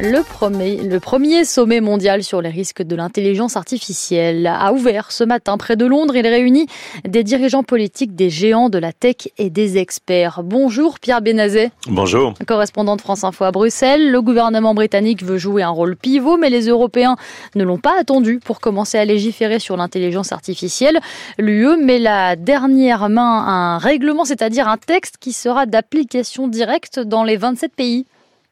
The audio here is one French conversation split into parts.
Le premier, le premier sommet mondial sur les risques de l'intelligence artificielle a ouvert ce matin près de Londres. Il réunit des dirigeants politiques, des géants de la tech et des experts. Bonjour Pierre Benazet. Bonjour. Correspondant de France Info à Bruxelles. Le gouvernement britannique veut jouer un rôle pivot, mais les Européens ne l'ont pas attendu pour commencer à légiférer sur l'intelligence artificielle. L'UE met la dernière main à un règlement, c'est-à-dire un texte qui sera d'application directe dans les 27 pays.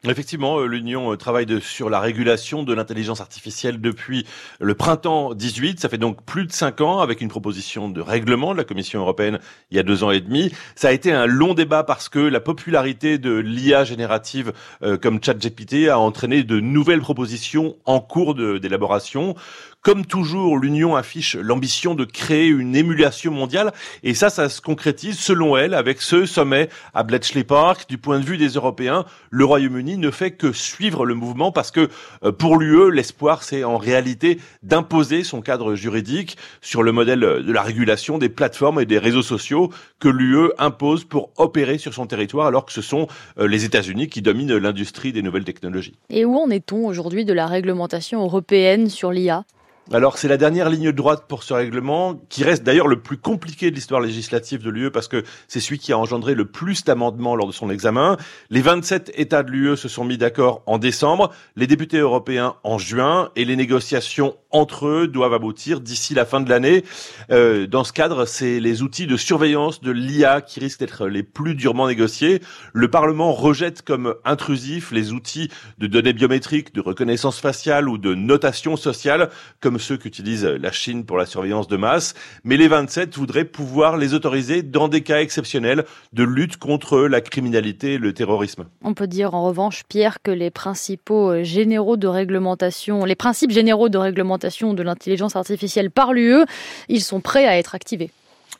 Effectivement, euh, l'Union euh, travaille sur la régulation de l'intelligence artificielle depuis le printemps 18. Ça fait donc plus de cinq ans avec une proposition de règlement de la Commission européenne il y a deux ans et demi. Ça a été un long débat parce que la popularité de l'IA générative euh, comme ChatGPT a entraîné de nouvelles propositions en cours d'élaboration. Comme toujours, l'Union affiche l'ambition de créer une émulation mondiale et ça, ça se concrétise selon elle avec ce sommet à Bletchley Park. Du point de vue des Européens, le Royaume-Uni ne fait que suivre le mouvement parce que euh, pour l'UE, l'espoir, c'est en réalité d'imposer son cadre juridique sur le modèle de la régulation des plateformes et des réseaux sociaux que l'UE impose pour opérer sur son territoire alors que ce sont euh, les États-Unis qui dominent l'industrie des nouvelles technologies. Et où en est-on aujourd'hui de la réglementation européenne sur l'IA alors c'est la dernière ligne droite pour ce règlement, qui reste d'ailleurs le plus compliqué de l'histoire législative de l'UE parce que c'est celui qui a engendré le plus d'amendements lors de son examen. Les 27 États de l'UE se sont mis d'accord en décembre, les députés européens en juin, et les négociations entre eux doivent aboutir d'ici la fin de l'année. Euh, dans ce cadre, c'est les outils de surveillance de l'IA qui risquent d'être les plus durement négociés. Le Parlement rejette comme intrusifs les outils de données biométriques, de reconnaissance faciale ou de notation sociale comme ceux qu'utilise la Chine pour la surveillance de masse, mais les 27 voudraient pouvoir les autoriser dans des cas exceptionnels de lutte contre la criminalité et le terrorisme. On peut dire en revanche, Pierre, que les principaux euh, généraux de réglementation, les principes généraux de réglementation de l'intelligence artificielle par l'UE, ils sont prêts à être activés.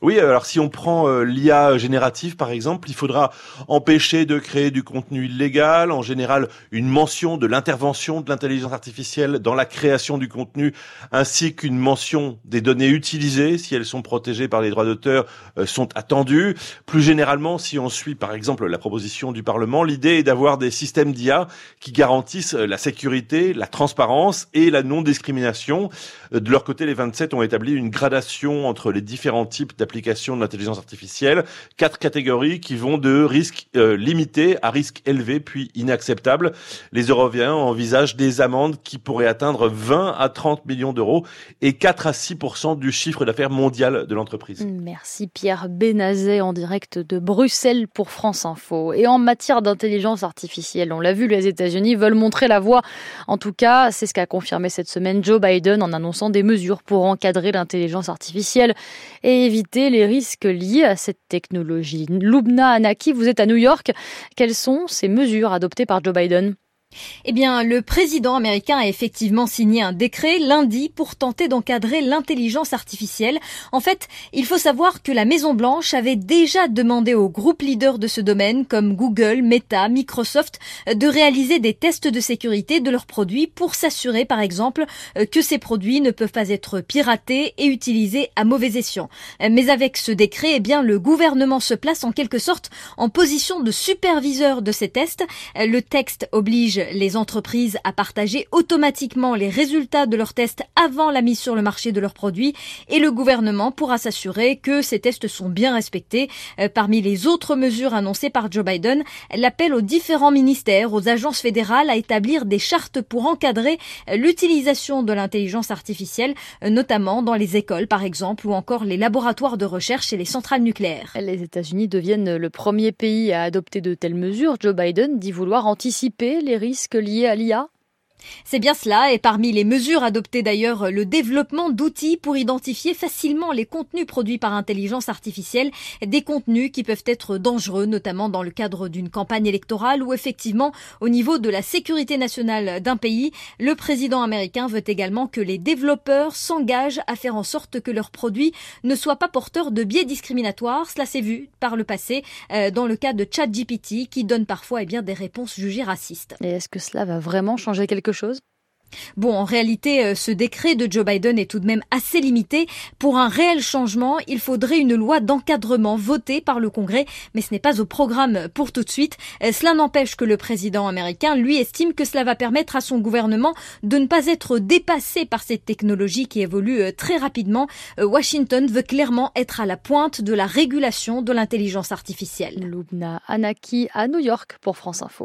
Oui, alors si on prend euh, l'IA générative par exemple, il faudra empêcher de créer du contenu illégal, en général une mention de l'intervention de l'intelligence artificielle dans la création du contenu, ainsi qu'une mention des données utilisées, si elles sont protégées par les droits d'auteur, euh, sont attendues. Plus généralement, si on suit par exemple la proposition du Parlement, l'idée est d'avoir des systèmes d'IA qui garantissent euh, la sécurité, la transparence et la non-discrimination. De leur côté, les 27 ont établi une gradation entre les différents types d'applications de l'intelligence artificielle, quatre catégories qui vont de risque euh, limité à risque élevé puis inacceptable. Les Européens envisagent des amendes qui pourraient atteindre 20 à 30 millions d'euros et 4 à 6 du chiffre d'affaires mondial de l'entreprise. Merci Pierre Benazet en direct de Bruxelles pour France Info. Et en matière d'intelligence artificielle, on l'a vu, les États-Unis veulent montrer la voie. En tout cas, c'est ce qu'a confirmé cette semaine Joe Biden en annonçant des mesures pour encadrer l'intelligence artificielle et éviter les risques liés à cette technologie. Lubna Anaki, vous êtes à New York. Quelles sont ces mesures adoptées par Joe Biden? Eh bien, le président américain a effectivement signé un décret lundi pour tenter d'encadrer l'intelligence artificielle. En fait, il faut savoir que la Maison-Blanche avait déjà demandé aux groupes leaders de ce domaine, comme Google, Meta, Microsoft, de réaliser des tests de sécurité de leurs produits pour s'assurer, par exemple, que ces produits ne peuvent pas être piratés et utilisés à mauvais escient. Mais avec ce décret, eh bien, le gouvernement se place en quelque sorte en position de superviseur de ces tests. Le texte oblige les entreprises à partager automatiquement les résultats de leurs tests avant la mise sur le marché de leurs produits et le gouvernement pourra s'assurer que ces tests sont bien respectés. Euh, parmi les autres mesures annoncées par Joe Biden, l'appel aux différents ministères, aux agences fédérales à établir des chartes pour encadrer l'utilisation de l'intelligence artificielle, euh, notamment dans les écoles par exemple ou encore les laboratoires de recherche et les centrales nucléaires. Les États-Unis deviennent le premier pays à adopter de telles mesures. Joe Biden dit vouloir anticiper les risques risques liés à l'IA c'est bien cela, et parmi les mesures adoptées d'ailleurs, le développement d'outils pour identifier facilement les contenus produits par intelligence artificielle, des contenus qui peuvent être dangereux, notamment dans le cadre d'une campagne électorale ou effectivement au niveau de la sécurité nationale d'un pays. Le président américain veut également que les développeurs s'engagent à faire en sorte que leurs produits ne soient pas porteurs de biais discriminatoires. Cela s'est vu par le passé euh, dans le cas de ChatGPT qui donne parfois eh bien, des réponses jugées racistes. Et est-ce que cela va vraiment changer quelque chose Bon, en réalité, euh, ce décret de Joe Biden est tout de même assez limité. Pour un réel changement, il faudrait une loi d'encadrement votée par le Congrès, mais ce n'est pas au programme pour tout de suite. Euh, cela n'empêche que le président américain, lui, estime que cela va permettre à son gouvernement de ne pas être dépassé par cette technologie qui évolue euh, très rapidement. Washington veut clairement être à la pointe de la régulation de l'intelligence artificielle. Lubna Anaki à New York pour France Info.